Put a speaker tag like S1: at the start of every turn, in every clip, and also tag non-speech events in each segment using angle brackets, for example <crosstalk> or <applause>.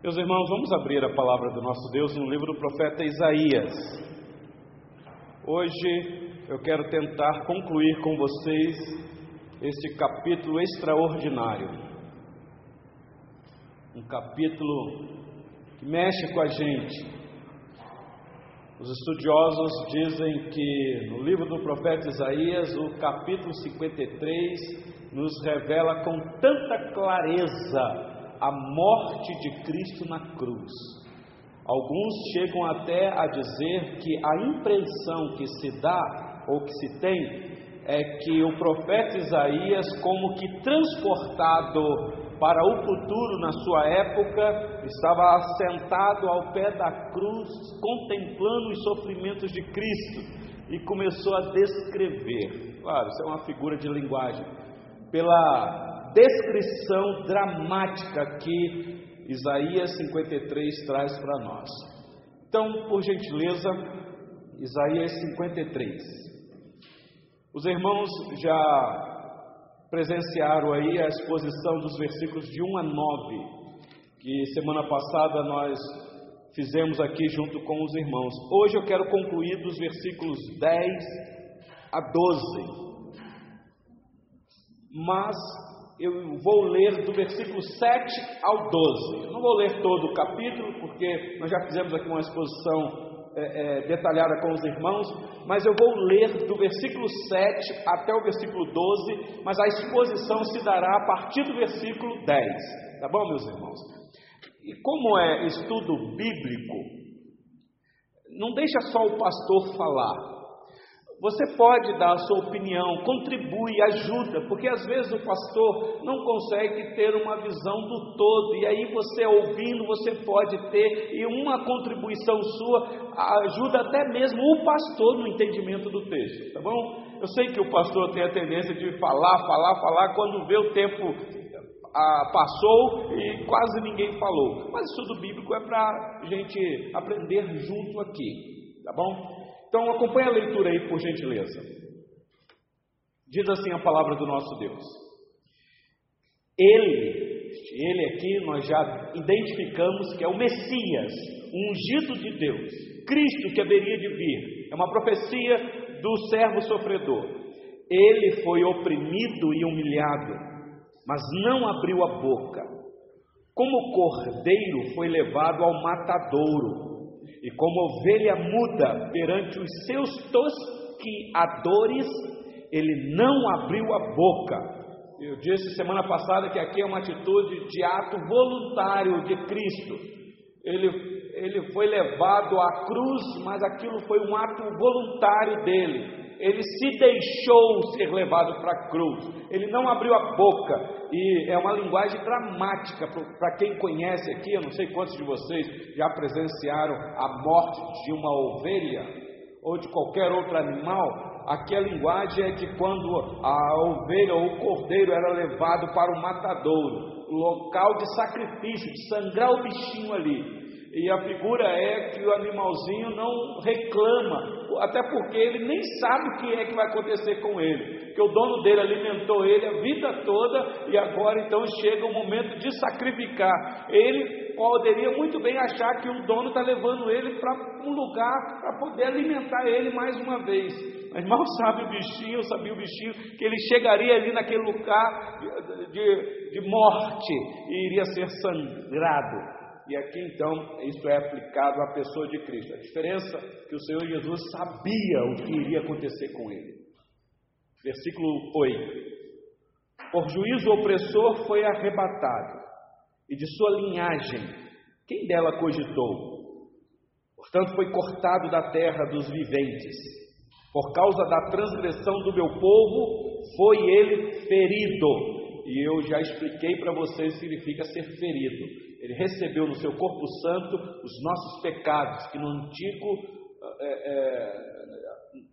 S1: Meus irmãos, vamos abrir a palavra do nosso Deus no livro do profeta Isaías. Hoje eu quero tentar concluir com vocês este capítulo extraordinário. Um capítulo que mexe com a gente. Os estudiosos dizem que no livro do profeta Isaías, o capítulo 53 nos revela com tanta clareza a morte de Cristo na cruz. Alguns chegam até a dizer que a impressão que se dá ou que se tem é que o profeta Isaías, como que transportado para o futuro na sua época, estava assentado ao pé da cruz, contemplando os sofrimentos de Cristo e começou a descrever. Claro, isso é uma figura de linguagem. Pela descrição dramática que Isaías 53 traz para nós. Então, por gentileza, Isaías 53. Os irmãos já presenciaram aí a exposição dos versículos de 1 a 9, que semana passada nós fizemos aqui junto com os irmãos. Hoje eu quero concluir dos versículos 10 a 12. Mas eu vou ler do versículo 7 ao 12. Eu não vou ler todo o capítulo, porque nós já fizemos aqui uma exposição é, é, detalhada com os irmãos, mas eu vou ler do versículo 7 até o versículo 12, mas a exposição se dará a partir do versículo 10. Tá bom, meus irmãos? E como é estudo bíblico, não deixa só o pastor falar, você pode dar a sua opinião, contribui, ajuda, porque às vezes o pastor não consegue ter uma visão do todo, e aí você ouvindo, você pode ter, e uma contribuição sua ajuda até mesmo o pastor no entendimento do texto, tá bom? Eu sei que o pastor tem a tendência de falar, falar, falar, quando vê o tempo ah, passou e quase ninguém falou, mas estudo bíblico é para a gente aprender junto aqui, tá bom? Então acompanhe a leitura aí, por gentileza. Diz assim a palavra do nosso Deus. Ele, ele aqui nós já identificamos que é o Messias, o ungido de Deus, Cristo que haveria de vir. É uma profecia do servo sofredor. Ele foi oprimido e humilhado, mas não abriu a boca. Como cordeiro foi levado ao matadouro e como ovelha muda perante os seus tosquiadores, ele não abriu a boca. Eu disse semana passada que aqui é uma atitude de ato voluntário de Cristo. Ele, ele foi levado à cruz, mas aquilo foi um ato voluntário dele ele se deixou ser levado para a cruz, ele não abriu a boca, e é uma linguagem dramática para quem conhece aqui. Eu não sei quantos de vocês já presenciaram a morte de uma ovelha ou de qualquer outro animal. Aqui a linguagem é de quando a ovelha ou o cordeiro era levado para o matadouro, local de sacrifício, de sangrar o bichinho ali. E a figura é que o animalzinho não reclama, até porque ele nem sabe o que é que vai acontecer com ele. Que o dono dele alimentou ele a vida toda e agora então chega o momento de sacrificar. Ele poderia muito bem achar que o dono está levando ele para um lugar para poder alimentar ele mais uma vez. Mas mal <laughs> sabe o bichinho, sabia o bichinho, que ele chegaria ali naquele lugar de, de, de morte e iria ser sangrado. E aqui então isso é aplicado à pessoa de Cristo. A diferença é que o Senhor Jesus sabia o que iria acontecer com ele. Versículo 8: Por juízo opressor foi arrebatado, e de sua linhagem, quem dela cogitou? Portanto, foi cortado da terra dos viventes. Por causa da transgressão do meu povo, foi ele ferido. E eu já expliquei para vocês o que significa ser ferido ele recebeu no seu corpo santo os nossos pecados, que no antigo, é, é,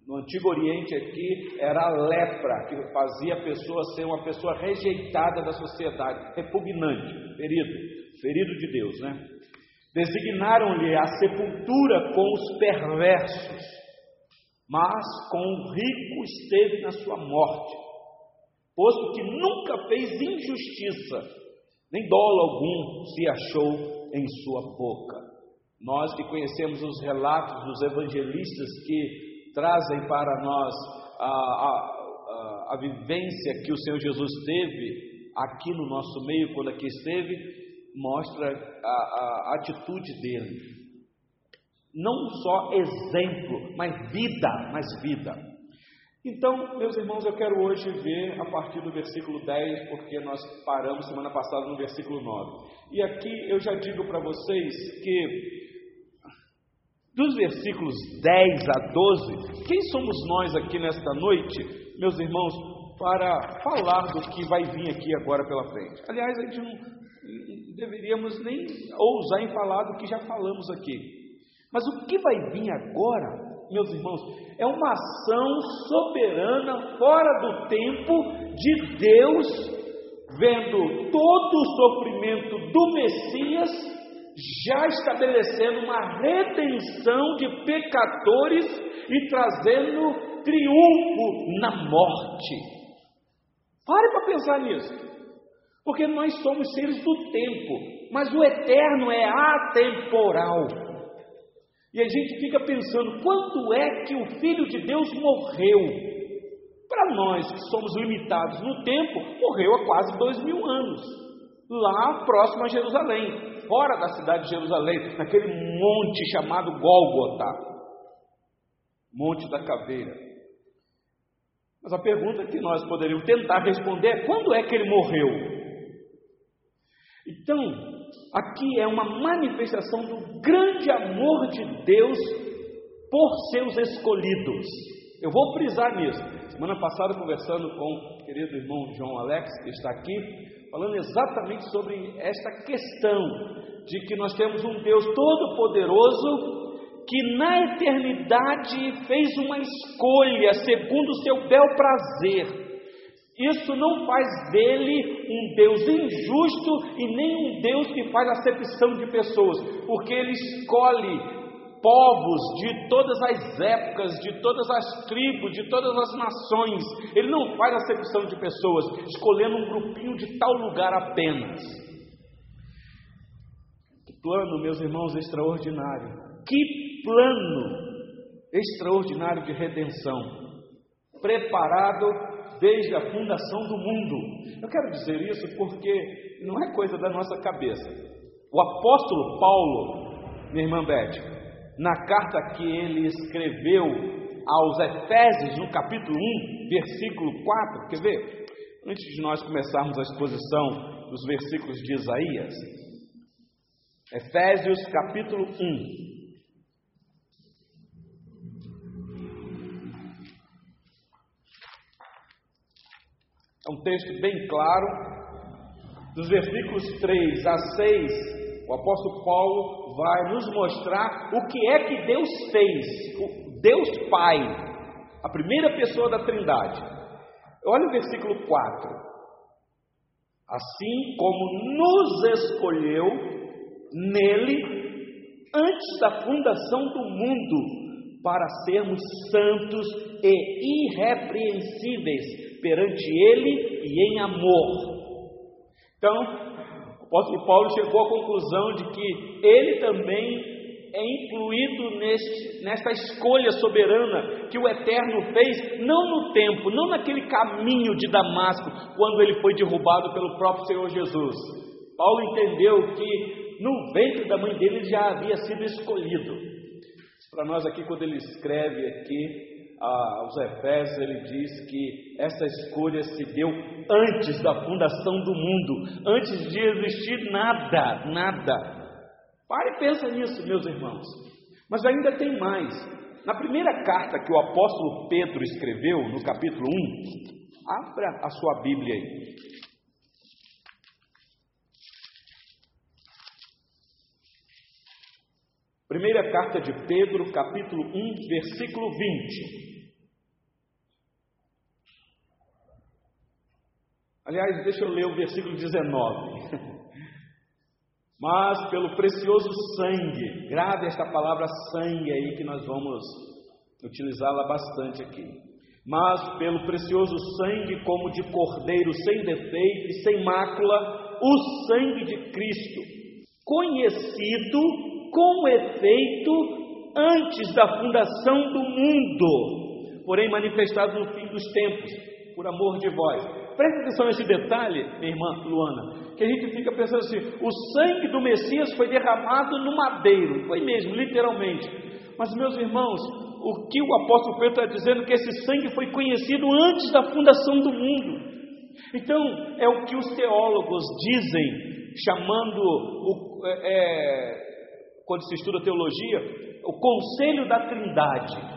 S1: no antigo Oriente aqui era a lepra, que fazia a pessoa ser uma pessoa rejeitada da sociedade, repugnante, ferido, ferido de Deus, né? Designaram-lhe a sepultura com os perversos, mas com o rico esteve na sua morte, posto que nunca fez injustiça nem dolo algum se achou em sua boca. Nós que conhecemos os relatos dos evangelistas que trazem para nós a, a, a, a vivência que o Senhor Jesus teve aqui no nosso meio, quando aqui esteve, mostra a, a atitude dele. Não só exemplo, mas vida, mas vida. Então, meus irmãos, eu quero hoje ver a partir do versículo 10, porque nós paramos semana passada no versículo 9. E aqui eu já digo para vocês que dos versículos 10 a 12, quem somos nós aqui nesta noite, meus irmãos, para falar do que vai vir aqui agora pela frente? Aliás, a gente não deveríamos nem ousar em falar do que já falamos aqui. Mas o que vai vir agora meus irmãos, é uma ação soberana, fora do tempo de Deus, vendo todo o sofrimento do Messias, já estabelecendo uma redenção de pecadores e trazendo triunfo na morte. Pare para pensar nisso. Porque nós somos seres do tempo, mas o eterno é atemporal. E a gente fica pensando: quando é que o Filho de Deus morreu? Para nós que somos limitados no tempo, morreu há quase dois mil anos, lá próximo a Jerusalém, fora da cidade de Jerusalém, naquele monte chamado Gólgota Monte da Caveira. Mas a pergunta que nós poderíamos tentar responder é: quando é que ele morreu? Então, aqui é uma manifestação do grande amor de Deus por seus escolhidos. Eu vou frisar nisso. Semana passada, conversando com o querido irmão João Alex, que está aqui, falando exatamente sobre esta questão de que nós temos um Deus todo-poderoso que na eternidade fez uma escolha segundo o seu bel prazer isso não faz dele um Deus injusto e nem um Deus que faz acepção de pessoas, porque ele escolhe povos de todas as épocas, de todas as tribos, de todas as nações. Ele não faz acepção de pessoas, escolhendo um grupinho de tal lugar apenas. Que plano, meus irmãos, extraordinário. Que plano extraordinário de redenção, preparado desde a fundação do mundo. Eu quero dizer isso porque não é coisa da nossa cabeça. O apóstolo Paulo, minha irmã Beth, na carta que ele escreveu aos Efésios, no capítulo 1, versículo 4, quer ver? Antes de nós começarmos a exposição dos versículos de Isaías, Efésios capítulo 1, É um texto bem claro. Dos versículos 3 a 6, o apóstolo Paulo vai nos mostrar o que é que Deus fez, o Deus Pai, a primeira pessoa da Trindade. Olha o versículo 4. Assim como nos escolheu nele antes da fundação do mundo, para sermos santos e irrepreensíveis perante Ele e em amor. Então, o apóstolo Paulo chegou à conclusão de que ele também é incluído neste, nessa escolha soberana que o Eterno fez, não no tempo, não naquele caminho de Damasco, quando ele foi derrubado pelo próprio Senhor Jesus. Paulo entendeu que no ventre da mãe dele já havia sido escolhido. Para nós aqui, quando ele escreve aqui, aos Efésios, ele diz que essa escolha se deu antes da fundação do mundo, antes de existir nada, nada. Pare e pensa nisso, meus irmãos. Mas ainda tem mais. Na primeira carta que o apóstolo Pedro escreveu, no capítulo 1, abra a sua Bíblia aí. Primeira carta de Pedro, capítulo 1, versículo 20. Aliás, deixa eu ler o versículo 19. <laughs> Mas pelo precioso sangue, grave esta palavra sangue aí que nós vamos utilizá-la bastante aqui. Mas pelo precioso sangue, como de cordeiro sem defeito e sem mácula, o sangue de Cristo, conhecido com efeito antes da fundação do mundo, porém manifestado no fim dos tempos, por amor de vós. Preste atenção nesse detalhe, minha irmã Luana, que a gente fica pensando assim: o sangue do Messias foi derramado no madeiro, foi mesmo, literalmente. Mas, meus irmãos, o que o apóstolo Pedro está dizendo é que esse sangue foi conhecido antes da fundação do mundo. Então, é o que os teólogos dizem, chamando, o, é, é, quando se estuda teologia, o conselho da trindade.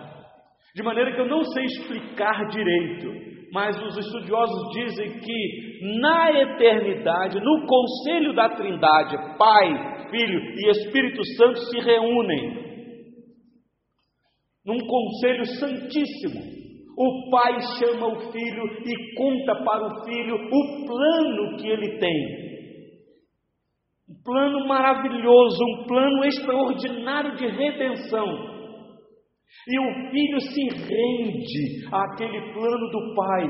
S1: De maneira que eu não sei explicar direito, mas os estudiosos dizem que na eternidade, no conselho da Trindade, Pai, Filho e Espírito Santo se reúnem num conselho santíssimo. O pai chama o filho e conta para o filho o plano que ele tem. Um plano maravilhoso, um plano extraordinário de redenção. E o filho se rende àquele plano do pai.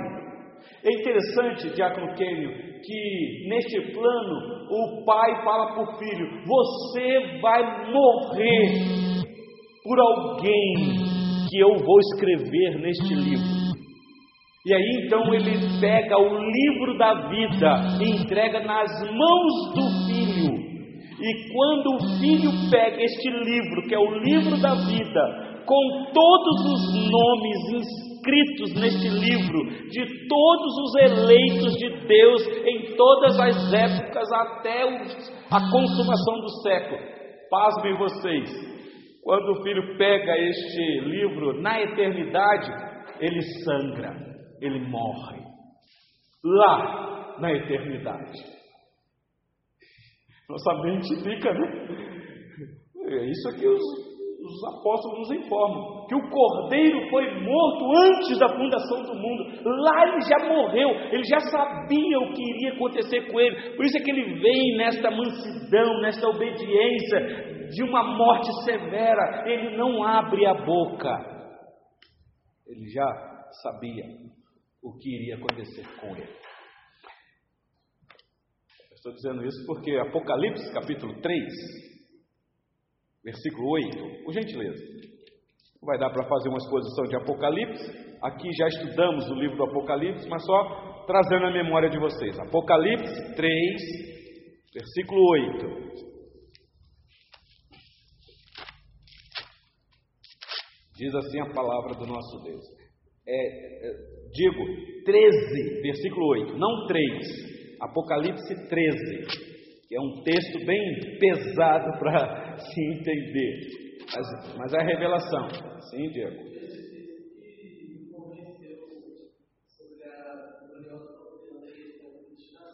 S1: É interessante, Diácono Kênio, que neste plano o pai fala para o filho: Você vai morrer por alguém que eu vou escrever neste livro. E aí então ele pega o livro da vida e entrega nas mãos do. E quando o filho pega este livro, que é o livro da vida, com todos os nomes inscritos neste livro, de todos os eleitos de Deus em todas as épocas até a consumação do século. Pasmem vocês, quando o filho pega este livro na eternidade, ele sangra, ele morre. Lá na eternidade. Nossa mente fica, né? É isso aqui os os apóstolos nos informam que o cordeiro foi morto antes da fundação do mundo. Lá ele já morreu, ele já sabia o que iria acontecer com ele. Por isso é que ele vem nesta mansidão, nesta obediência de uma morte severa. Ele não abre a boca. Ele já sabia o que iria acontecer com ele. Estou dizendo isso porque Apocalipse capítulo 3 versículo 8, por gentileza. Não vai dar para fazer uma exposição de Apocalipse. Aqui já estudamos o livro do Apocalipse, mas só trazendo a memória de vocês. Apocalipse 3, versículo 8. Diz assim a palavra do nosso Deus. É, é, digo 13, versículo 8, não 3. Apocalipse 13 que é um texto bem pesado para <laughs> se entender, mas, mas é a revelação. Sim, Diego.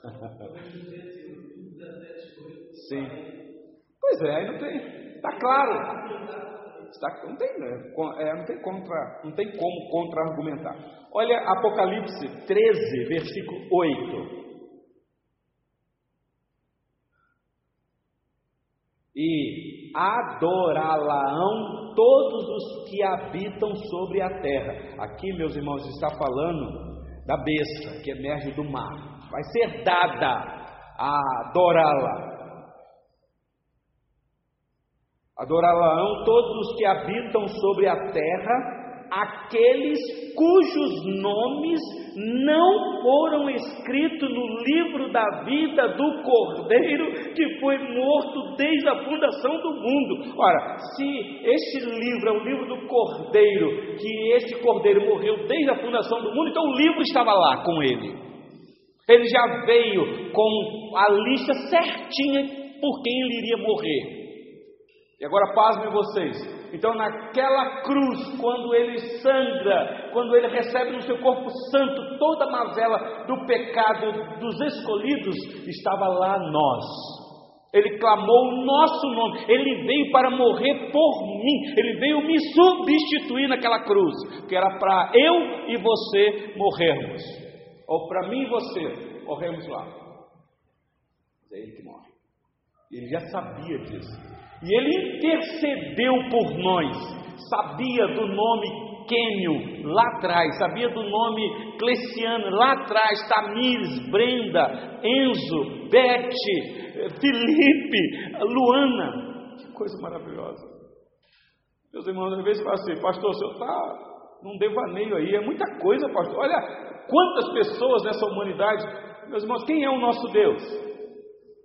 S1: <laughs> Sim. Pois é, aí não tem. Está claro. Está, não, tem, né? é, não tem contra, não tem como contra-argumentar. Olha Apocalipse 13, versículo 8. E adorá-la-ão todos os que habitam sobre a terra. Aqui, meus irmãos, está falando da besta que emerge do mar. Vai ser dada a adorá-la. Adorá-la-ão todos os que habitam sobre a terra aqueles cujos nomes não foram escritos no livro da vida do Cordeiro que foi morto desde a fundação do mundo. Ora, se este livro é o livro do Cordeiro, que este Cordeiro morreu desde a fundação do mundo, então o livro estava lá com ele. Ele já veio com a lista certinha por quem ele iria morrer. E agora pasmem vocês, então, naquela cruz, quando ele sangra, quando ele recebe no seu corpo santo toda a mazela do pecado dos escolhidos, estava lá nós. Ele clamou o nosso nome, ele veio para morrer por mim, ele veio me substituir naquela cruz, que era para eu e você morrermos, ou para mim e você morrermos lá. É ele que morre. Ele já sabia disso. E ele intercedeu por nós, sabia do nome Quêmio lá atrás, sabia do nome Cleciano lá atrás, Tamires, Brenda, Enzo, Beth, Felipe, Luana. Que coisa maravilhosa. Meus irmãos, às vezes fala assim, pastor, o senhor está num devaneio aí, é muita coisa, pastor. Olha quantas pessoas nessa humanidade. Meus irmãos, quem é o nosso Deus?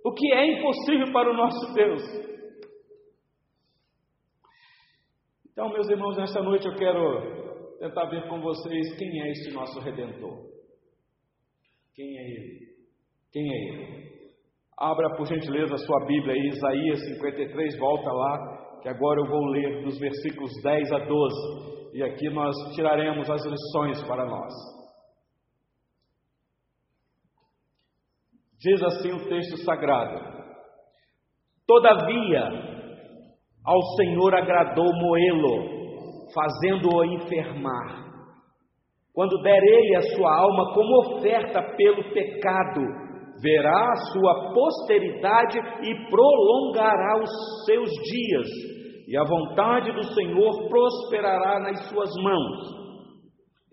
S1: O que é impossível para o nosso Deus? Então, meus irmãos, nesta noite eu quero tentar ver com vocês quem é este nosso redentor. Quem é ele? Quem é ele? Abra por gentileza a sua Bíblia aí, Isaías 53, volta lá, que agora eu vou ler dos versículos 10 a 12, e aqui nós tiraremos as lições para nós. Diz assim o texto sagrado: Todavia, ao Senhor agradou moê-lo, fazendo-o enfermar. Quando der ele a sua alma como oferta pelo pecado, verá a sua posteridade e prolongará os seus dias, e a vontade do Senhor prosperará nas suas mãos.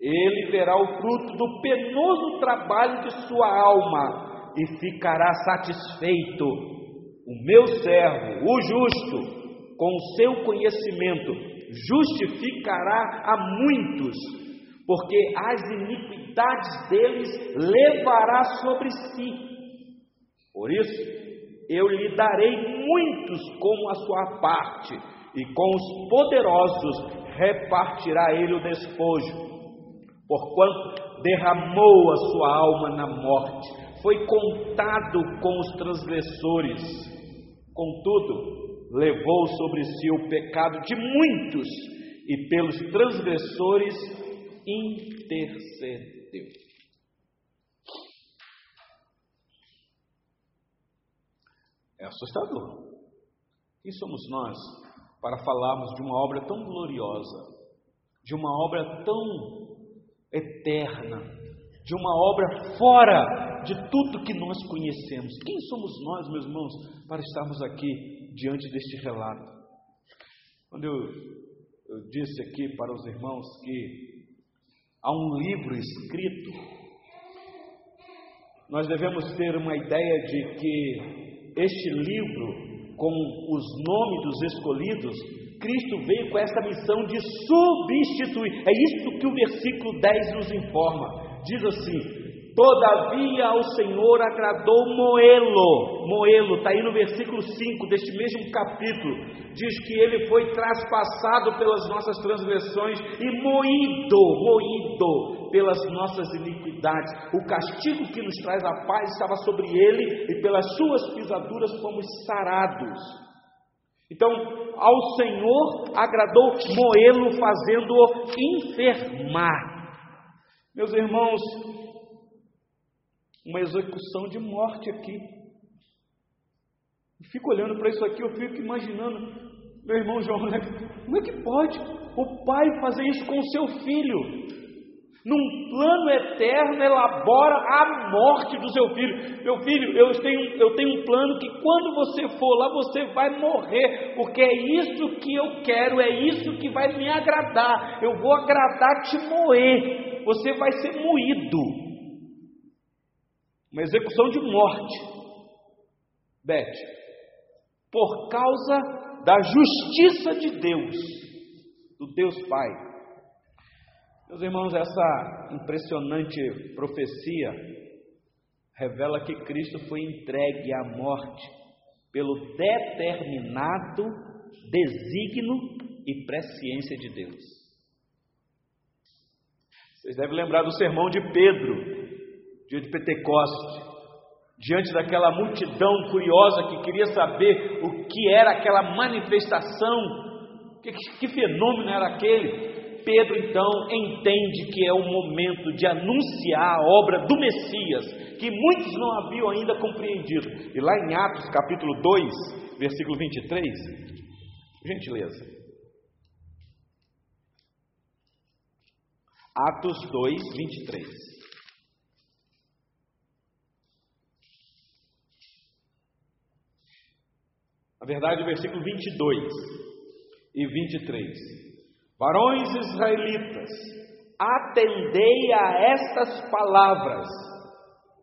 S1: Ele verá o fruto do penoso trabalho de sua alma e ficará satisfeito. O meu servo, o justo, com o seu conhecimento, justificará a muitos, porque as iniquidades deles levará sobre si. Por isso, eu lhe darei muitos como a sua parte, e com os poderosos repartirá ele o despojo. Porquanto derramou a sua alma na morte, foi contado com os transgressores. Contudo, levou sobre si o pecado de muitos e pelos transgressores intercedeu. É assustador. Quem somos nós para falarmos de uma obra tão gloriosa, de uma obra tão eterna, de uma obra fora de tudo que nós conhecemos? Quem somos nós, meus irmãos, para estarmos aqui diante deste relato. Quando eu, eu disse aqui para os irmãos que há um livro escrito, nós devemos ter uma ideia de que este livro, com os nomes dos escolhidos, Cristo veio com essa missão de substituir. É isso que o versículo 10 nos informa. Diz assim: Todavia ao Senhor agradou Moelo. Moelo, está aí no versículo 5 deste mesmo capítulo. Diz que ele foi traspassado pelas nossas transgressões e moído, moído pelas nossas iniquidades. O castigo que nos traz a paz estava sobre ele e pelas suas pisaduras fomos sarados. Então, ao Senhor agradou Moelo, fazendo-o enfermar. Meus irmãos, uma execução de morte aqui. Eu fico olhando para isso aqui, eu fico imaginando, meu irmão João, como é que pode o pai fazer isso com o seu filho? Num plano eterno, elabora a morte do seu filho. Meu filho, eu tenho, eu tenho um plano que quando você for lá, você vai morrer, porque é isso que eu quero, é isso que vai me agradar. Eu vou agradar te moer, você vai ser moído uma execução de morte. Beth, por causa da justiça de Deus, do Deus Pai. Meus irmãos, essa impressionante profecia revela que Cristo foi entregue à morte pelo determinado desígnio e presciência de Deus. Vocês devem lembrar do sermão de Pedro, dia de Pentecoste, diante daquela multidão curiosa que queria saber o que era aquela manifestação, que, que fenômeno era aquele. Pedro então entende que é o momento de anunciar a obra do Messias, que muitos não haviam ainda compreendido. E lá em Atos capítulo 2, versículo 23, gentileza. Atos 2, 23. Na verdade, o versículo 22 e 23. Varões israelitas, atendei a estas palavras.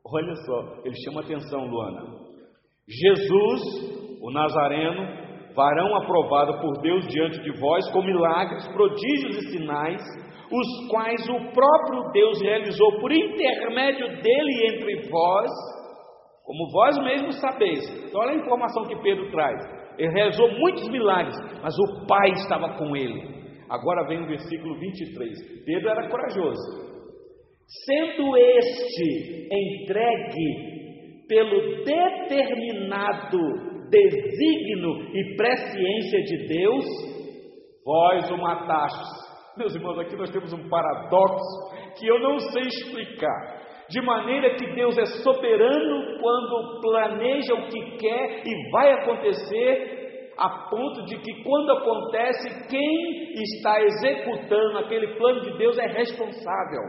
S1: Olha só, ele chama atenção, Luana. Jesus, o Nazareno, varão aprovado por Deus diante de vós, com milagres, prodígios e sinais, os quais o próprio Deus realizou por intermédio dele entre vós, como vós mesmos sabeis. Então, olha a informação que Pedro traz. Ele realizou muitos milagres, mas o Pai estava com ele. Agora vem o versículo 23. Pedro era corajoso. Sendo este entregue pelo determinado desígnio e presciência de Deus, vós o matastes. Meus irmãos, aqui nós temos um paradoxo que eu não sei explicar. De maneira que Deus é soberano quando planeja o que quer e vai acontecer, a ponto de que quando acontece, quem está executando aquele plano de Deus é responsável.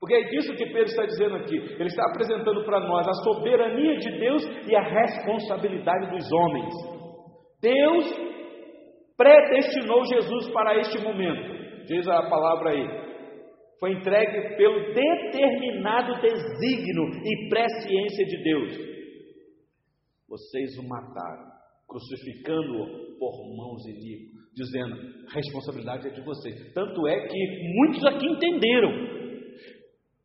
S1: Porque é disso que Pedro está dizendo aqui. Ele está apresentando para nós a soberania de Deus e a responsabilidade dos homens. Deus predestinou Jesus para este momento. Diz a palavra aí. Foi entregue pelo determinado desígnio e presciência de Deus. Vocês o mataram crucificando-o por mãos iníquas, dizendo: a responsabilidade é de vocês. Tanto é que muitos aqui entenderam.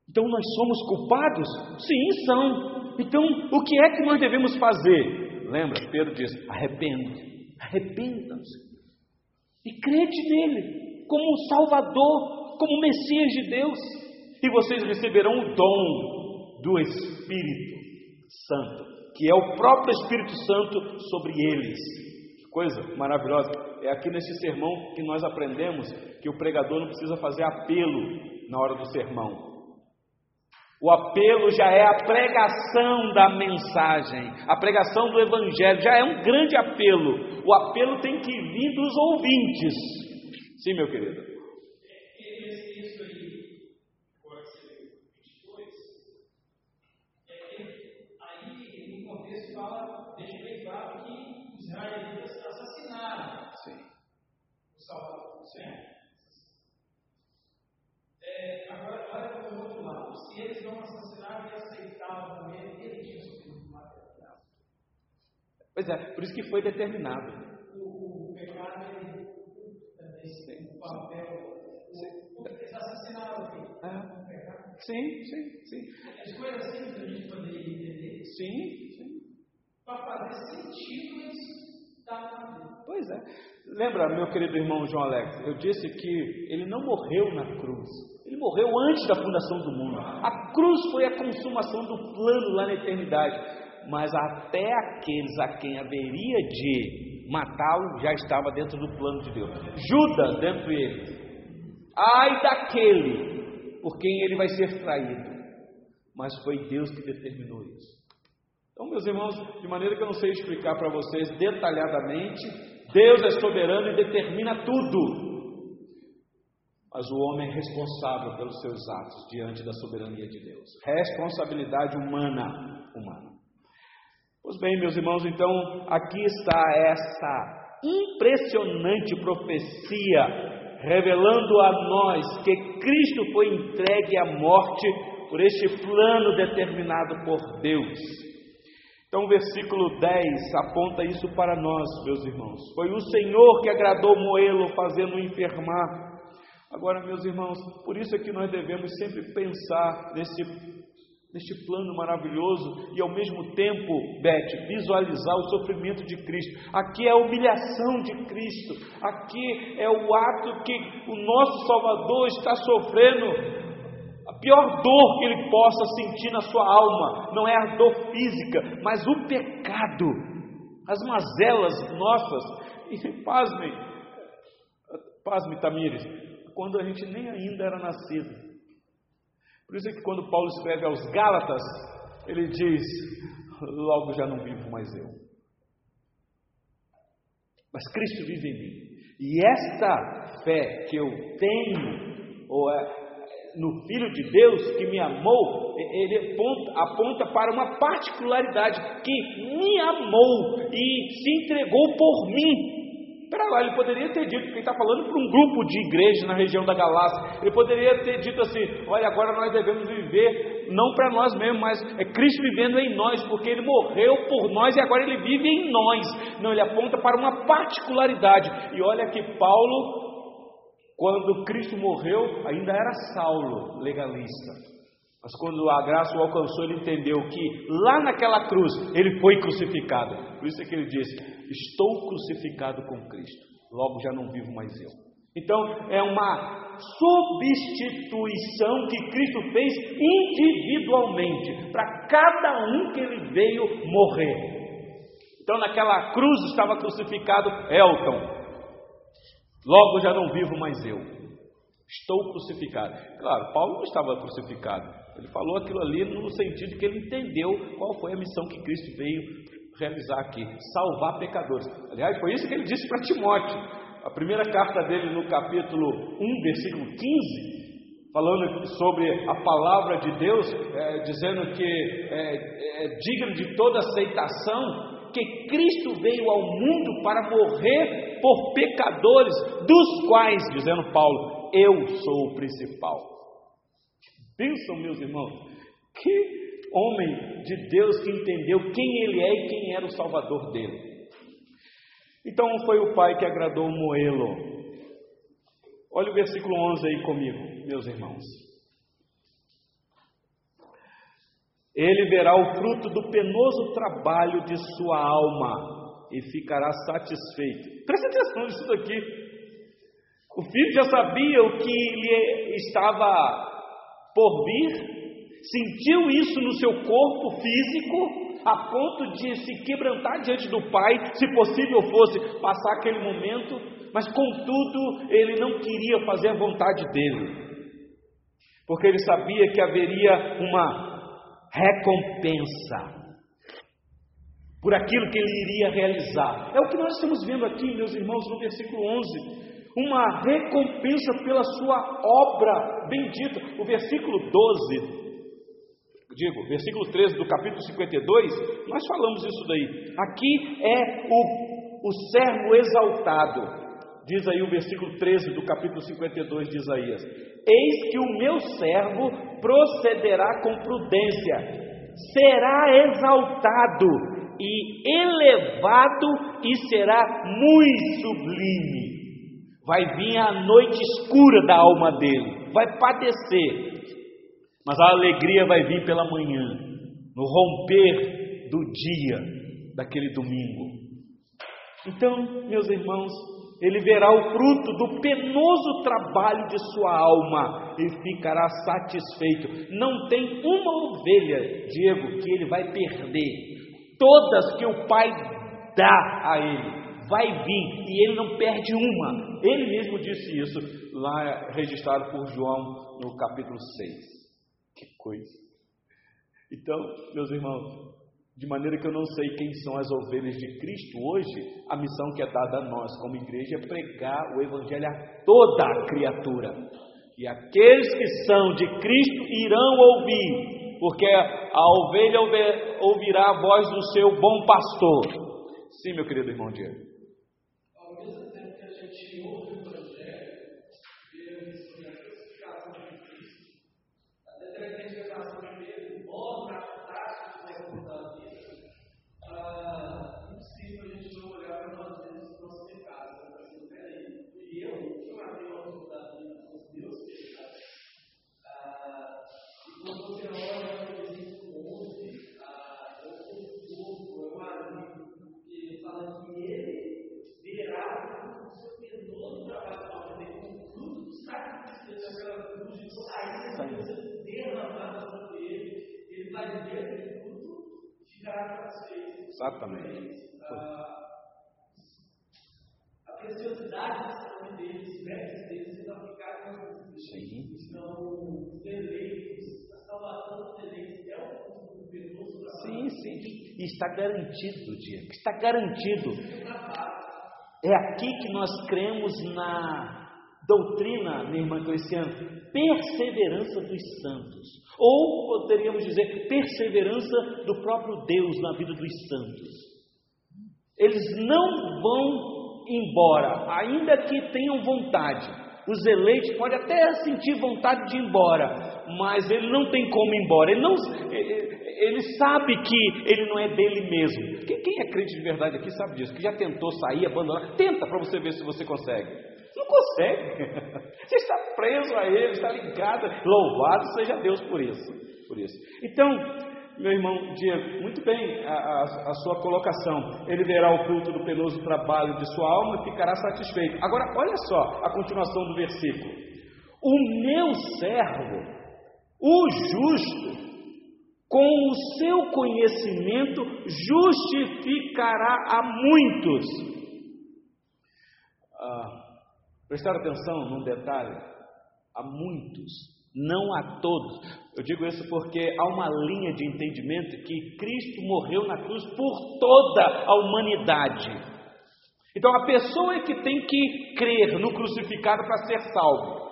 S1: Então nós somos culpados? Sim, são. Então o que é que nós devemos fazer? Lembra, Pedro diz: arrependa, arrependam-se e crede nele como Salvador, como Messias de Deus, e vocês receberão o dom do Espírito Santo que é o próprio Espírito Santo sobre eles. Que coisa maravilhosa. É aqui nesse sermão que nós aprendemos que o pregador não precisa fazer apelo na hora do sermão. O apelo já é a pregação da mensagem, a pregação do Evangelho, já é um grande apelo. O apelo tem que vir dos ouvintes. Sim, meu querido. Pois é, por isso que foi determinado. O, o pecado, ele, o papel, o, eles assassinaram aqui. É. Sim, sim, sim. As coisas simples a gente poderia entender. Sim, sim. Para fazer sentido isso da. Pois é. Lembra, meu querido irmão João Alex, eu disse que ele não morreu na cruz. Ele morreu antes da fundação do mundo. A cruz foi a consumação do plano lá na eternidade mas até aqueles a quem haveria de matá-lo já estava dentro do plano de Deus. Judas dentro dele. Ai daquele por quem ele vai ser traído. Mas foi Deus que determinou isso. Então, meus irmãos, de maneira que eu não sei explicar para vocês detalhadamente, Deus é soberano e determina tudo. Mas o homem é responsável pelos seus atos diante da soberania de Deus. Responsabilidade humana, humana. Pois bem, meus irmãos, então aqui está essa impressionante profecia revelando a nós que Cristo foi entregue à morte por este plano determinado por Deus. Então, o versículo 10 aponta isso para nós, meus irmãos. Foi o Senhor que agradou Moelo, fazendo-o enfermar. Agora, meus irmãos, por isso é que nós devemos sempre pensar nesse neste plano maravilhoso e ao mesmo tempo, Beth, visualizar o sofrimento de Cristo. Aqui é a humilhação de Cristo, aqui é o ato que o nosso Salvador está sofrendo. Pior dor que ele possa sentir na sua alma não é a dor física, mas o pecado, as mazelas nossas. E pasmem, pasme Tamires, quando a gente nem ainda era nascido, por isso é que quando Paulo escreve aos Gálatas, ele diz: Logo já não vivo mais eu. Mas Cristo vive em mim. E esta fé que eu tenho, ou é, no Filho de Deus que me amou, ele aponta, aponta, para uma particularidade que me amou e se entregou por mim Espera lá, ele poderia ter dito, porque ele está falando para um grupo de igrejas na região da Galácia. Ele poderia ter dito assim: olha, agora nós devemos viver não para nós mesmos, mas é Cristo vivendo em nós, porque ele morreu por nós e agora ele vive em nós. Não, ele aponta para uma particularidade. E olha que Paulo, quando Cristo morreu, ainda era Saulo, legalista. Mas quando a graça o alcançou, ele entendeu que lá naquela cruz ele foi crucificado. Por isso é que ele disse: Estou crucificado com Cristo, logo já não vivo mais eu. Então é uma substituição que Cristo fez individualmente para cada um que ele veio morrer. Então naquela cruz estava crucificado Elton, logo já não vivo mais eu. Estou crucificado. Claro, Paulo não estava crucificado, ele falou aquilo ali no sentido que ele entendeu qual foi a missão que Cristo veio realizar aqui: salvar pecadores. Aliás, foi isso que ele disse para Timóteo. A primeira carta dele, no capítulo 1, versículo 15, falando sobre a palavra de Deus, é, dizendo que é, é digno de toda aceitação, que Cristo veio ao mundo para morrer por pecadores, dos quais, dizendo Paulo, eu sou o principal. Pensam, meus irmãos, que homem de Deus que entendeu quem ele é e quem era o Salvador dele. Então foi o pai que agradou Moelo. Olha o versículo 11 aí comigo, meus irmãos. Ele verá o fruto do penoso trabalho de sua alma e ficará satisfeito. Presta atenção nisso daqui. O filho já sabia o que lhe estava por vir, sentiu isso no seu corpo físico, a ponto de se quebrantar diante do Pai, se possível fosse passar aquele momento, mas contudo ele não queria fazer a vontade dele, porque ele sabia que haveria uma recompensa por aquilo que ele iria realizar. É o que nós estamos vendo aqui, meus irmãos, no versículo 11 uma recompensa pela sua obra bendita. O versículo 12, digo, versículo 13 do capítulo 52, nós falamos isso daí. Aqui é o, o servo exaltado. Diz aí o versículo 13 do capítulo 52 de Isaías: Eis que o meu servo procederá com prudência, será exaltado e elevado e será muito sublime. Vai vir a noite escura da alma dele, vai padecer, mas a alegria vai vir pela manhã, no romper do dia daquele domingo. Então, meus irmãos, ele verá o fruto do penoso trabalho de sua alma e ficará satisfeito. Não tem uma ovelha, Diego, que ele vai perder. Todas que o Pai dá a ele, vai vir e ele não perde uma. Ele mesmo disse isso lá registrado por João no capítulo 6. Que coisa. Então, meus irmãos, de maneira que eu não sei quem são as ovelhas de Cristo hoje, a missão que é dada a nós como igreja é pregar o evangelho a toda a criatura. E aqueles que são de Cristo irão ouvir, porque a ovelha ouvirá a voz do seu bom pastor. Sim, meu querido irmão Diego. Exatamente. A,
S2: a preciosidade da saúde deles, os méritos deles sendo aplicados vidas. Sim. Então, os deleites, a salvação dos deleites é um penoso trabalho.
S1: Sim, sim. E está garantido, Diego. Está garantido. É aqui que nós cremos na doutrina, minha irmã Cleciana, perseverança dos santos. Ou poderíamos dizer, perseverança do próprio Deus na vida dos santos. Eles não vão embora, ainda que tenham vontade. Os eleitos podem até sentir vontade de ir embora, mas ele não tem como ir embora. Ele, não, ele sabe que ele não é dele mesmo. Quem é crente de verdade aqui sabe disso, que já tentou sair, abandonar. Tenta para você ver se você consegue. Não consegue. Você está preso a ele, está ligado. Louvado seja Deus por isso. Por isso. Então, meu irmão Diego, muito bem a, a, a, sua colocação. Ele verá o fruto do penoso trabalho de sua alma e ficará satisfeito. Agora, olha só a continuação do versículo. O meu servo, o justo, com o seu conhecimento, justificará a muitos. Ah, prestar atenção num detalhe: a muitos não a todos. Eu digo isso porque há uma linha de entendimento que Cristo morreu na cruz por toda a humanidade. Então a pessoa é que tem que crer no crucificado para ser salvo.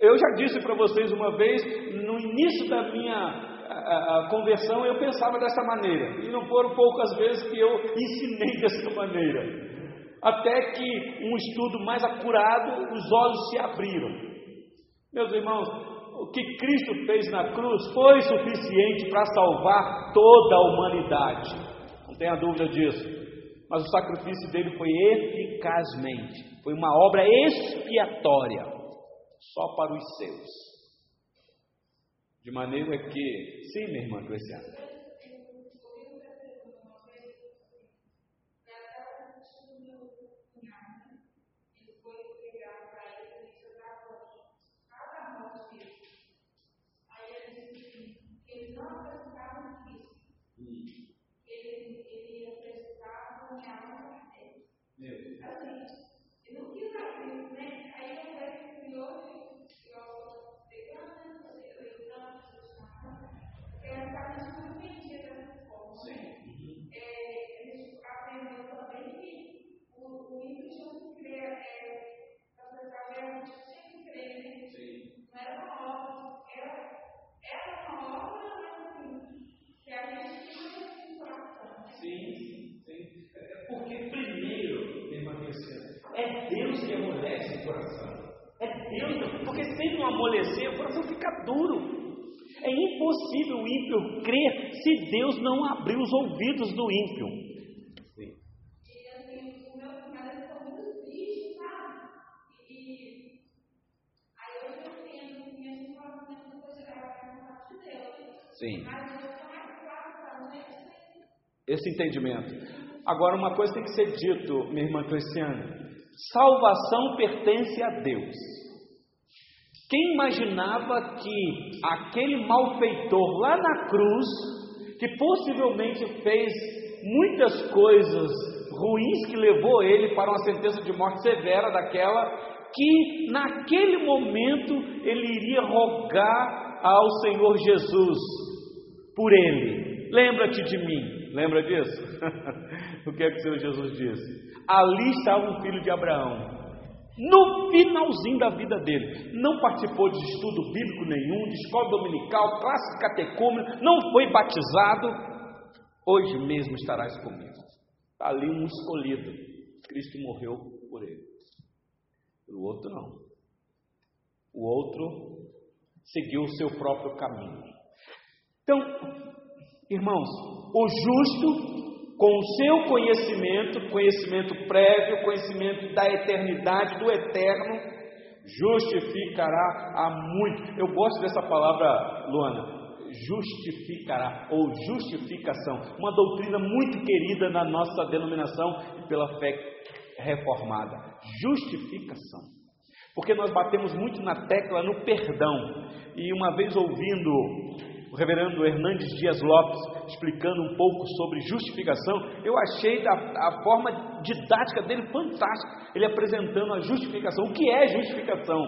S1: Eu já disse para vocês uma vez, no início da minha a, a conversão, eu pensava dessa maneira, e não foram poucas vezes que eu ensinei <laughs> dessa maneira. Até que um estudo mais acurado, os olhos se abriram. Meus irmãos, o que Cristo fez na cruz foi suficiente para salvar toda a humanidade, não tenha dúvida disso. Mas o sacrifício dele foi eficazmente, foi uma obra expiatória, só para os seus. De maneira que, sim, minha irmã Cristiana. Amolecer, o coração fica duro. É impossível o ímpio crer se Deus não abrir os ouvidos do ímpio. Sim. Sim. Esse entendimento. Agora, uma coisa tem que ser dito, minha irmã Cristiana: salvação pertence a Deus. Quem imaginava que aquele malfeitor lá na cruz, que possivelmente fez muitas coisas ruins que levou ele para uma sentença de morte severa daquela, que naquele momento ele iria rogar ao Senhor Jesus por ele. Lembra-te de mim. Lembra disso? <laughs> o que é que o Senhor Jesus disse? Ali estava um filho de Abraão, no finalzinho da vida dele. Não participou de estudo bíblico nenhum, de escola dominical, classe catecúmena, não foi batizado. Hoje mesmo estarás comigo. Está ali um escolhido. Cristo morreu por ele. O outro não. O outro seguiu o seu próprio caminho. Então, irmãos, o justo com o seu conhecimento, conhecimento prévio, conhecimento da eternidade, do eterno, justificará a muito. Eu gosto dessa palavra, Luana, justificará ou justificação, uma doutrina muito querida na nossa denominação e pela fé reformada. Justificação. Porque nós batemos muito na tecla no perdão. E uma vez ouvindo o reverendo Hernandes Dias Lopes explicando um pouco sobre justificação, eu achei a, forma didática dele fantástica, ele apresentando a justificação. O que é justificação?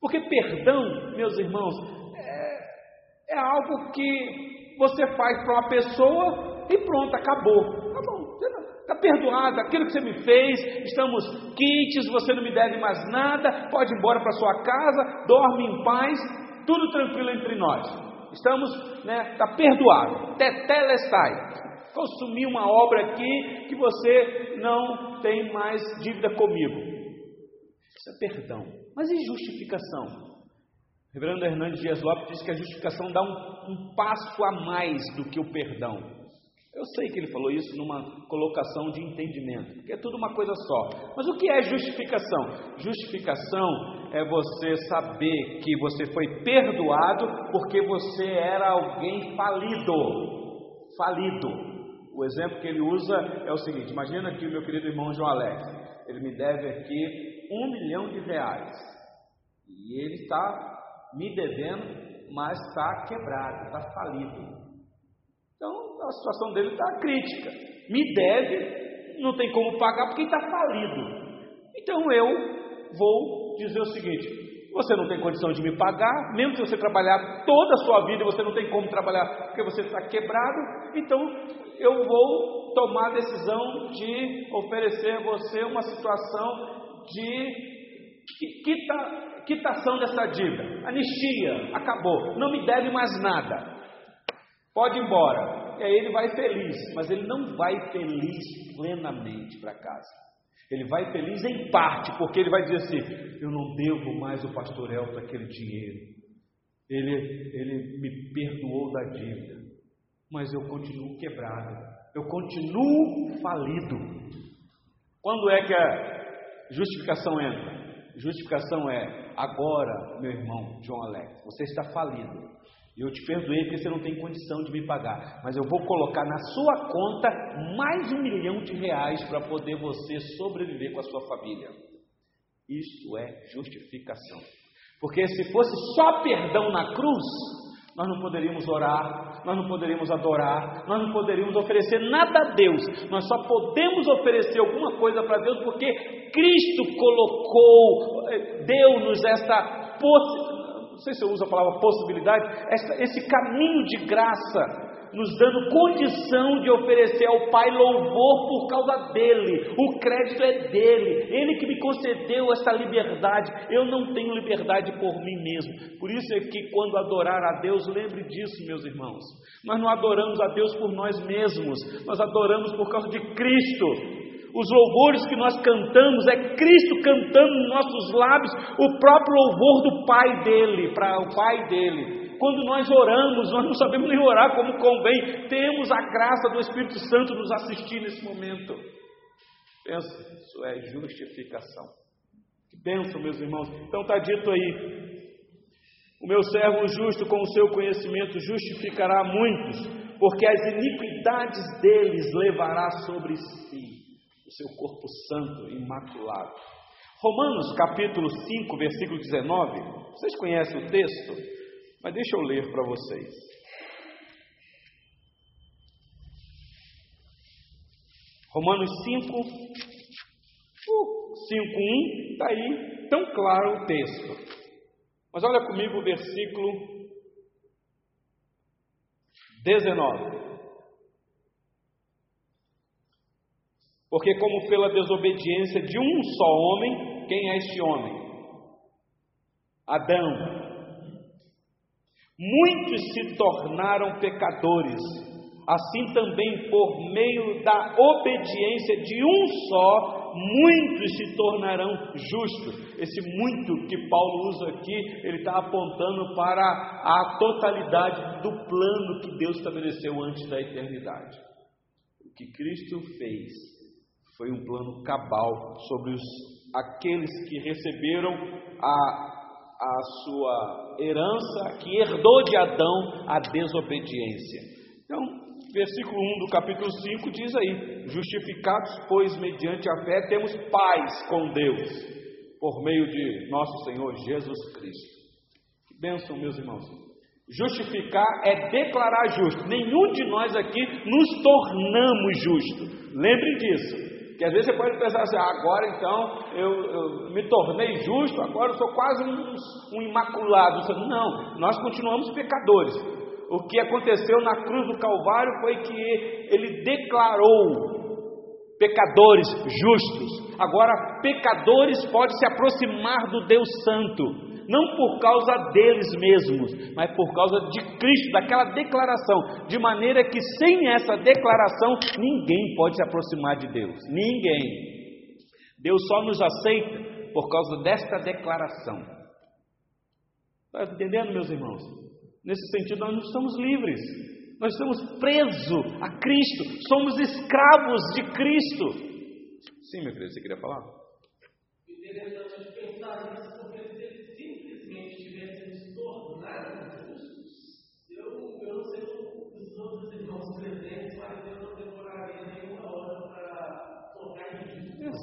S1: Porque perdão, meus irmãos, é, é algo que você faz para uma pessoa e pronto, acabou. Tá bom, está perdoado, aquilo que você me fez, estamos quites, você não me deve mais nada, pode ir embora para sua casa, dorme em paz, tudo tranquilo entre nós estamos, né, está perdoado, tetelestai. consumi uma obra aqui que você não tem mais dívida comigo. Isso é perdão. Mas e justificação? Reverendo Hernandes Dias Lopes diz que a justificação dá um, um passo a mais do que o perdão. Eu sei que ele falou isso numa colocação de entendimento, porque é tudo uma coisa só. Mas o que é justificação? Justificação é você saber que você foi perdoado porque você era alguém falido. Falido. O exemplo que ele usa é o seguinte: imagina que o meu querido irmão João Alex, ele me deve aqui um milhão de reais. E ele está me devendo, mas está quebrado, está falido. A situação dele está crítica. Me deve, não tem como pagar porque está falido. Então, eu vou dizer o seguinte: você não tem condição de me pagar, mesmo que você trabalhar toda a sua vida você não tem como trabalhar porque você está quebrado, então eu vou tomar a decisão de oferecer a você uma situação de quita, quitação dessa dívida, anistia, acabou, não me deve mais nada. Pode ir embora. E aí ele vai feliz, mas ele não vai feliz plenamente para casa. Ele vai feliz em parte, porque ele vai dizer assim: Eu não devo mais o pastor Elton aquele dinheiro. Ele, ele me perdoou da dívida, mas eu continuo quebrado, eu continuo falido. Quando é que a justificação entra? Justificação é: agora, meu irmão João Alex, você está falido. Eu te perdoei porque você não tem condição de me pagar, mas eu vou colocar na sua conta mais um milhão de reais para poder você sobreviver com a sua família. Isto é justificação. Porque se fosse só perdão na cruz, nós não poderíamos orar, nós não poderíamos adorar, nós não poderíamos oferecer nada a Deus. Nós só podemos oferecer alguma coisa para Deus porque Cristo colocou, eh, deu-nos esta possibilidade sei se eu uso a palavra possibilidade, esse caminho de graça, nos dando condição de oferecer ao Pai louvor por causa dele, o crédito é dele, ele que me concedeu essa liberdade, eu não tenho liberdade por mim mesmo, por isso é que quando adorar a Deus, lembre disso, meus irmãos, nós não adoramos a Deus por nós mesmos, nós adoramos por causa de Cristo, os louvores que nós cantamos é Cristo cantando nos nossos lábios o próprio louvor do Pai dele, para o Pai dele. Quando nós oramos, nós não sabemos nem orar como convém, temos a graça do Espírito Santo nos assistir nesse momento. Pensa, isso é justificação. Que bênção, meus irmãos. Então está dito aí: o meu servo justo, com o seu conhecimento, justificará muitos, porque as iniquidades deles levará sobre si seu corpo santo, imaculado. Romanos capítulo 5, versículo 19. Vocês conhecem o texto? Mas deixa eu ler para vocês. Romanos 5, uh, 5, 1, está aí, tão claro o texto. Mas olha comigo o versículo 19. Porque, como pela desobediência de um só homem, quem é este homem? Adão. Muitos se tornaram pecadores, assim também por meio da obediência de um só, muitos se tornarão justos. Esse muito que Paulo usa aqui, ele está apontando para a totalidade do plano que Deus estabeleceu antes da eternidade. O que Cristo fez foi um plano cabal sobre os, aqueles que receberam a, a sua herança, que herdou de Adão a desobediência. Então, versículo 1 do capítulo 5 diz aí: Justificados, pois, mediante a fé, temos paz com Deus, por meio de nosso Senhor Jesus Cristo. Que bênção, meus irmãos. Justificar é declarar justo. Nenhum de nós aqui nos tornamos justos. Lembre disso. Que às vezes você pode pensar assim, ah, agora então eu, eu, me tornei justo, agora eu sou quase um, um imaculado. Não, nós continuamos pecadores. O que aconteceu na cruz do Calvário foi que ele declarou pecadores justos. Agora, pecadores podem se aproximar do Deus Santo. Não por causa deles mesmos, mas por causa de Cristo, daquela declaração, de maneira que sem essa declaração ninguém pode se aproximar de Deus, ninguém. Deus só nos aceita por causa desta declaração. Está entendendo, meus irmãos? Nesse sentido, nós não estamos livres, nós estamos presos a Cristo, somos escravos de Cristo. Sim, meu querido, você queria falar?
S2: Interessante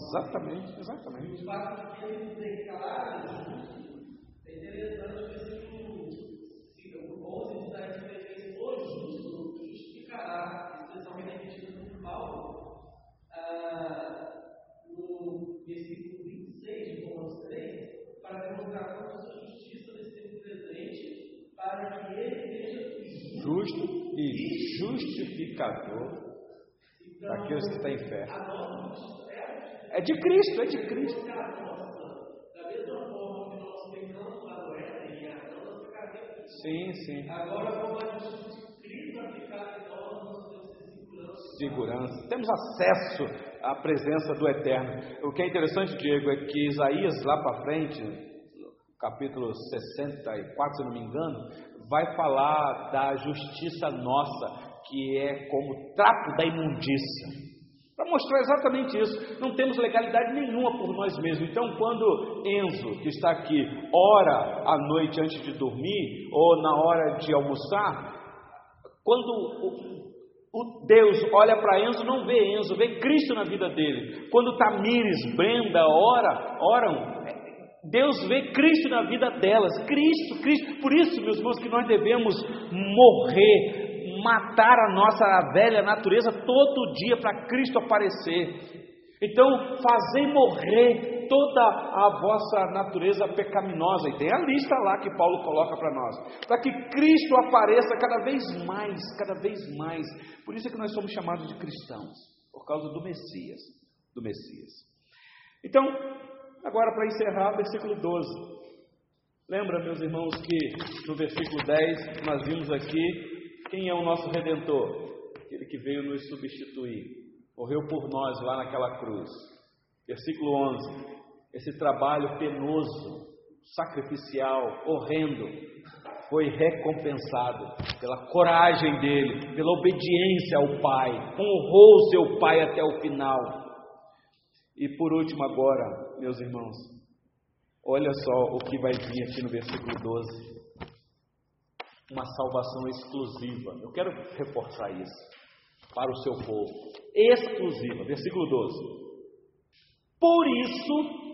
S1: Exatamente, exatamente.
S2: O fato de que eles declaram justo é interessante, o versículo 11 diz aí que fez o justo justificará, expressão repetida por Paulo. Ah, no versículo 26 de Romanos 3, para demonstrar a sua justiça nesse tempo presente, para que ele seja
S1: Justo e justificador daqueles que em fé.
S2: a nossa justiça. É
S1: de Cristo, é de Cristo. Sim, sim.
S2: Agora, como a justiça de Cristo aplicada em nós, nós temos segurança.
S1: Segurança. Temos acesso à presença do Eterno. O que é interessante, Diego, é que Isaías, lá para frente, capítulo 64, se eu não me engano, vai falar da justiça nossa, que é como trapo da imundícia. Para mostrar exatamente isso, não temos legalidade nenhuma por nós mesmos. Então, quando Enzo, que está aqui, ora à noite antes de dormir, ou na hora de almoçar, quando o, Deus olha para Enzo, não vê Enzo, vê Cristo na vida dele. Quando Tamires, Brenda ora, oram, Deus vê Cristo na vida delas. Cristo, Cristo. Por isso, meus irmãos, que nós devemos morrer, matar a nossa velha natureza todo dia para Cristo aparecer. Então, fazer morrer toda a vossa natureza pecaminosa. E tem a lista lá que Paulo coloca para nós. Para que Cristo apareça cada vez mais, cada vez mais. Por isso é que nós somos chamados de cristãos. Por causa do Messias. Do Messias. Então, agora para encerrar, versículo 12. Lembra, meus irmãos, que no versículo 10 nós vimos aqui quem é o nosso redentor? Aquele que veio nos substituir, morreu por nós lá naquela cruz. Versículo 11: esse trabalho penoso, sacrificial, horrendo, foi recompensado pela coragem dele, pela obediência ao Pai, honrou seu Pai até o final. E por último, agora, meus irmãos, olha só o que vai vir aqui no versículo 12 uma salvação exclusiva. Eu quero reforçar isso para o seu povo. Exclusiva. Versículo 12. Por isso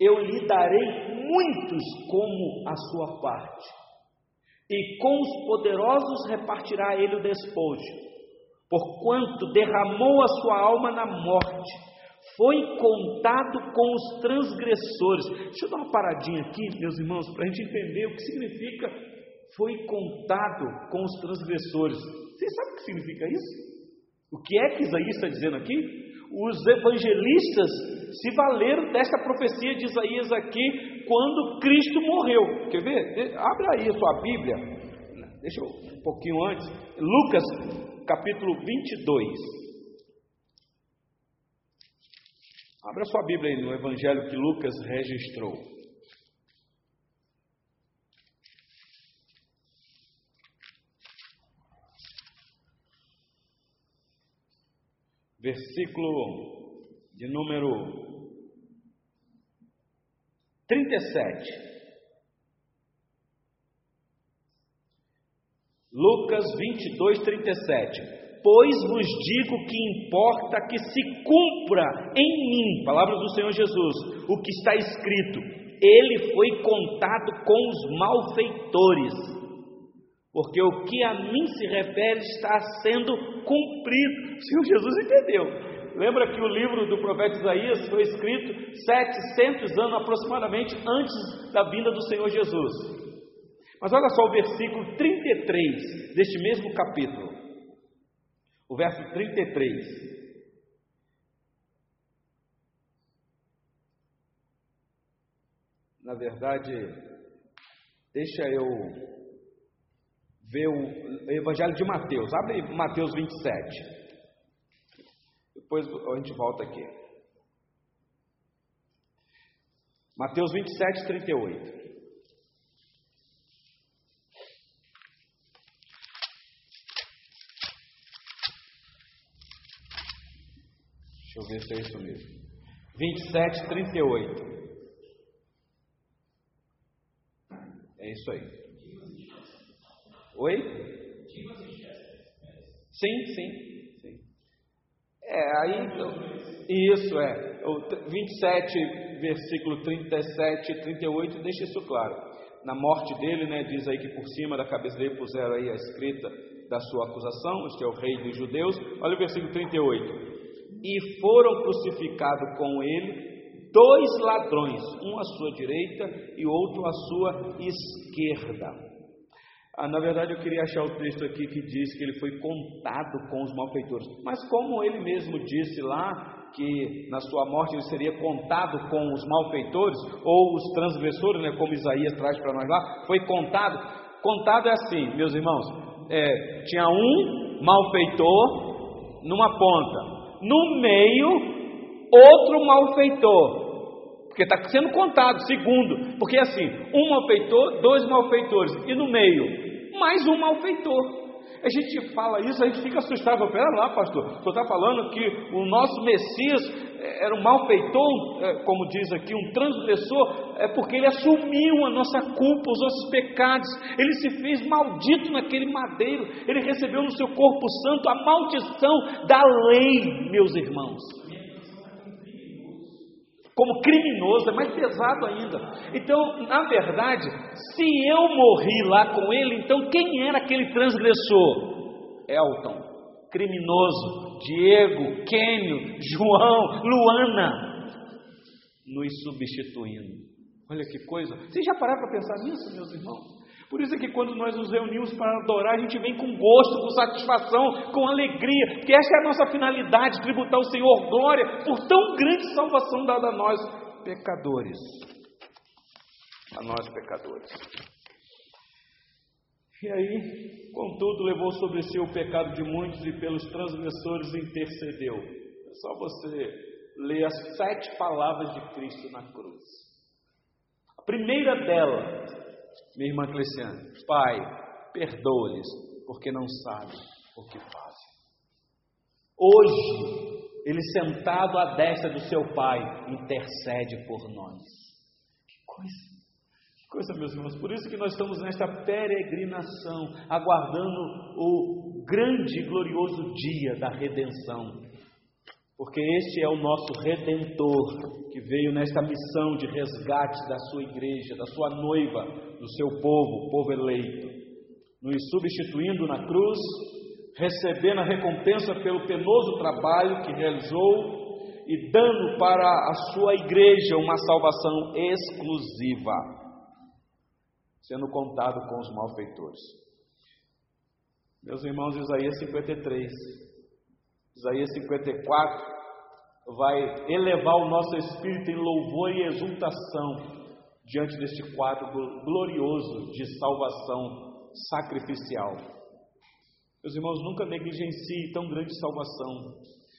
S1: eu lhe darei muitos como a sua parte, e com os poderosos repartirá ele o despojo, porquanto derramou a sua alma na morte, foi contado com os transgressores. Deixa eu dar uma paradinha aqui, meus irmãos, para a gente entender o que significa foi contado com os transgressores. Vocês sabem o que significa isso? O que é que Isaías está dizendo aqui? Os evangelistas se valeram desta profecia de Isaías aqui quando Cristo morreu. Quer ver? Abre aí a sua Bíblia. Deixa eu um pouquinho antes. Lucas, capítulo 22. Abra sua Bíblia aí no evangelho que Lucas registrou. Versículo de número 37. Lucas 22, 37. Pois vos digo que importa que se cumpra em mim, palavras do Senhor Jesus, o que está escrito: Ele foi contado com os malfeitores, porque o que a mim se refere está sendo cumprido. O Senhor Jesus entendeu. Lembra que o livro do profeta Isaías foi escrito 700 anos aproximadamente antes da vinda do Senhor Jesus. Mas olha só o versículo 33 deste mesmo capítulo. O verso 33. Na verdade, Deixa eu ver o Evangelho de Mateus. Abre Mateus 27. Depois a gente volta aqui. Mateus 27, 38. Deixa eu ver se é isso mesmo. 27, 38. É isso aí. Oi? Sim, sim. É, aí, isso é, o 27, versículo 37 e 38 deixa isso claro. Na morte dele, né, diz aí que por cima da cabeça dele puseram aí a escrita da sua acusação, este é o rei dos judeus. Olha o versículo 38. E foram crucificados com ele dois ladrões, um à sua direita e outro à sua esquerda. Ah, na verdade, eu queria achar o texto aqui que diz que ele foi contado com os malfeitores. Mas como ele mesmo disse lá que na sua morte ele seria contado com os malfeitores ou os transgressores, né, como Isaías traz para nós lá, foi contado. Contado é assim, meus irmãos. É, tinha um malfeitor numa ponta, no meio outro malfeitor. Porque está sendo contado, segundo. Porque assim, um malfeitor, dois malfeitores. E no meio, mais um malfeitor. A gente fala isso, a gente fica assustado. Pera lá, pastor, senhor está falando que o nosso Messias eh, era um malfeitor, eh, como diz aqui, um transgressor, é porque ele assumiu a nossa culpa, os nossos pecados, ele se fez maldito naquele madeiro, ele recebeu no seu corpo santo a maldição da lei, meus irmãos como criminoso, é mais pesado ainda. Então, na verdade, se eu morri lá com ele, então quem era aquele transgressor? Elton, criminoso, Diego, Kênio, João, Luana, nos substituindo. Olha que coisa. Vocês já pararam para pensar nisso, meus irmãos? Por isso é que quando nós nos reunimos para adorar, a gente vem com gosto, com satisfação, com alegria, porque essa é a nossa finalidade, tributar ao Senhor glória por tão grande salvação dada a nós, pecadores. A nós, pecadores. E aí, contudo, levou sobre si o pecado de muitos e pelos transgressores intercedeu. É só você ler as sete palavras de Cristo na cruz. A primeira delas, minha irmã Cleciane, Pai, perdoa-lhes, porque não sabem o que fazem. Hoje, ele sentado à destra do seu Pai, intercede por nós. Que coisa! Que coisa, meus irmãos. Por isso que nós estamos nesta peregrinação, aguardando o grande e glorioso dia da redenção. Porque este é o nosso redentor que veio nesta missão de resgate da sua igreja, da sua noiva, do seu povo, povo eleito, nos substituindo na cruz, recebendo a recompensa pelo penoso trabalho que realizou e dando para a sua igreja uma salvação exclusiva, sendo contado com os malfeitores. Meus irmãos, Isaías 53 Isaías 54 vai elevar o nosso espírito em louvor e exultação diante deste quadro glorioso de salvação sacrificial. Meus irmãos, nunca negligencie tão grande salvação.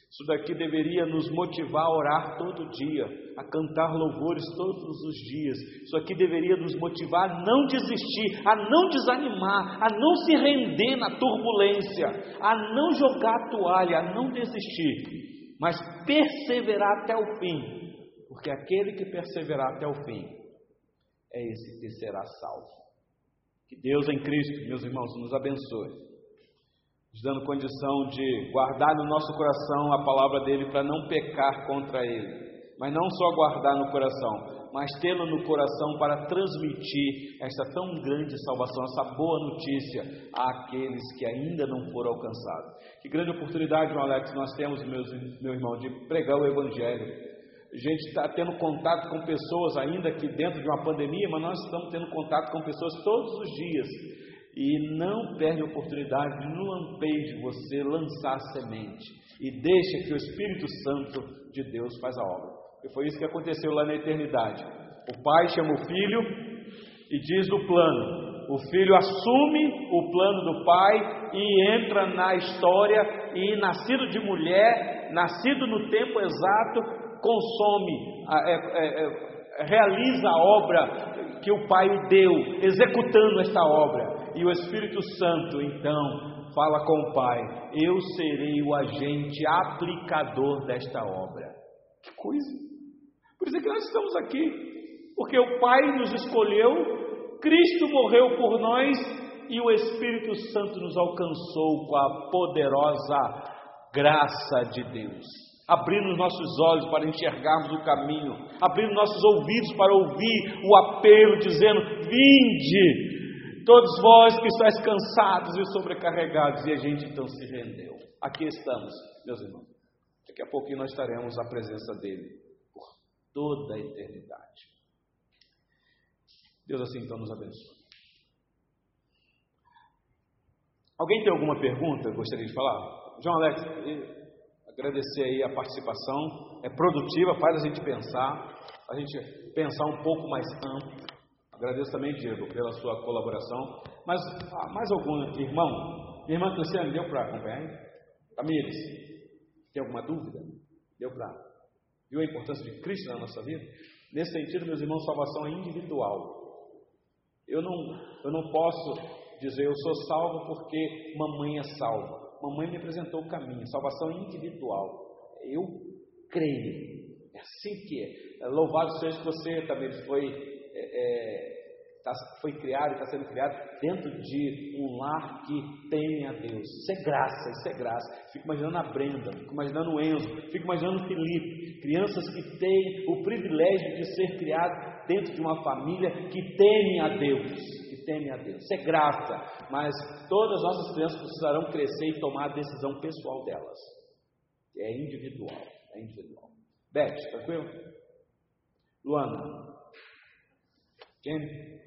S1: Isso daqui deveria nos motivar a orar todo dia, a cantar louvores todos os dias. Isso aqui deveria nos motivar a não desistir, a não desanimar, a não se render na turbulência, a não jogar a toalha, a não desistir, mas perseverar até o fim, porque aquele que perseverar até o fim é esse que será salvo. Que Deus em Cristo, meus irmãos, nos abençoe nos dando condição de guardar no nosso coração a palavra dele para não pecar contra ele. Mas não só guardar no coração, mas tê-lo no coração para transmitir esta tão grande salvação, essa boa notícia àqueles que ainda não foram alcançados. Que grande oportunidade, João Alex, nós temos, meus, meu irmão, de pregar o Evangelho. A gente está tendo contato com pessoas ainda que dentro de uma pandemia, mas nós estamos tendo contato com pessoas todos os dias e não perde a oportunidade de, no lampejo, você lançar semente. E deixa que o Espírito Santo de Deus faz a obra. E foi isso que aconteceu lá na eternidade. O Pai chama o Filho E diz o plano: o filho assume o plano do pai e entra na história, e nascido de mulher, nascido no tempo exato, consome, é, é, é, realiza a obra que o pai deu, executando esta obra. E o Espírito Santo, então, fala com o pai: Eu serei o agente aplicador desta obra. Que coisa! Por isso é que nós estamos aqui. Porque o Pai nos escolheu Cristo morreu por nós e o Espírito Santo nos alcançou com a poderosa graça de Deus, abrindo nossos olhos para enxergarmos o caminho, abrindo nossos ouvidos para ouvir o apelo, dizendo: Vinde, todos vós que estáis cansados e sobrecarregados, e a gente então se rendeu. Aqui estamos, meus irmãos. Daqui a pouquinho nós estaremos à presença dele por toda a eternidade. Deus assim então nos abençoe. Alguém tem alguma pergunta? Gostaria de falar? João Alex, agradecer aí a participação. É produtiva, faz a gente pensar, a gente pensar um pouco mais amplo. Agradeço também, Diego, pela sua colaboração. Mas ah, mais algum irmão? Irmã Cristiane, deu para acompanhar? Tamires, tem alguma dúvida? Deu para. Viu a importância de Cristo na nossa vida? Nesse sentido, meus irmãos, salvação é individual. Eu não, eu não posso dizer eu sou salvo porque mamãe é salva. Mamãe me apresentou o caminho, salvação individual. Eu creio. É assim que é. é louvado seja que você também foi é, é tá, foi criado e está sendo criado dentro de um lar que teme a Deus. Isso é graça, isso é graça. Fico imaginando a Brenda, fico imaginando o Enzo, fico imaginando o Felipe, crianças que têm o privilégio de ser criados dentro de uma família que teme a Deus. Teme a Deus. Isso é graça, mas todas as nossas crianças precisarão crescer e tomar a decisão pessoal delas. É individual, é individual. Beth, tranquilo? Luana, quem?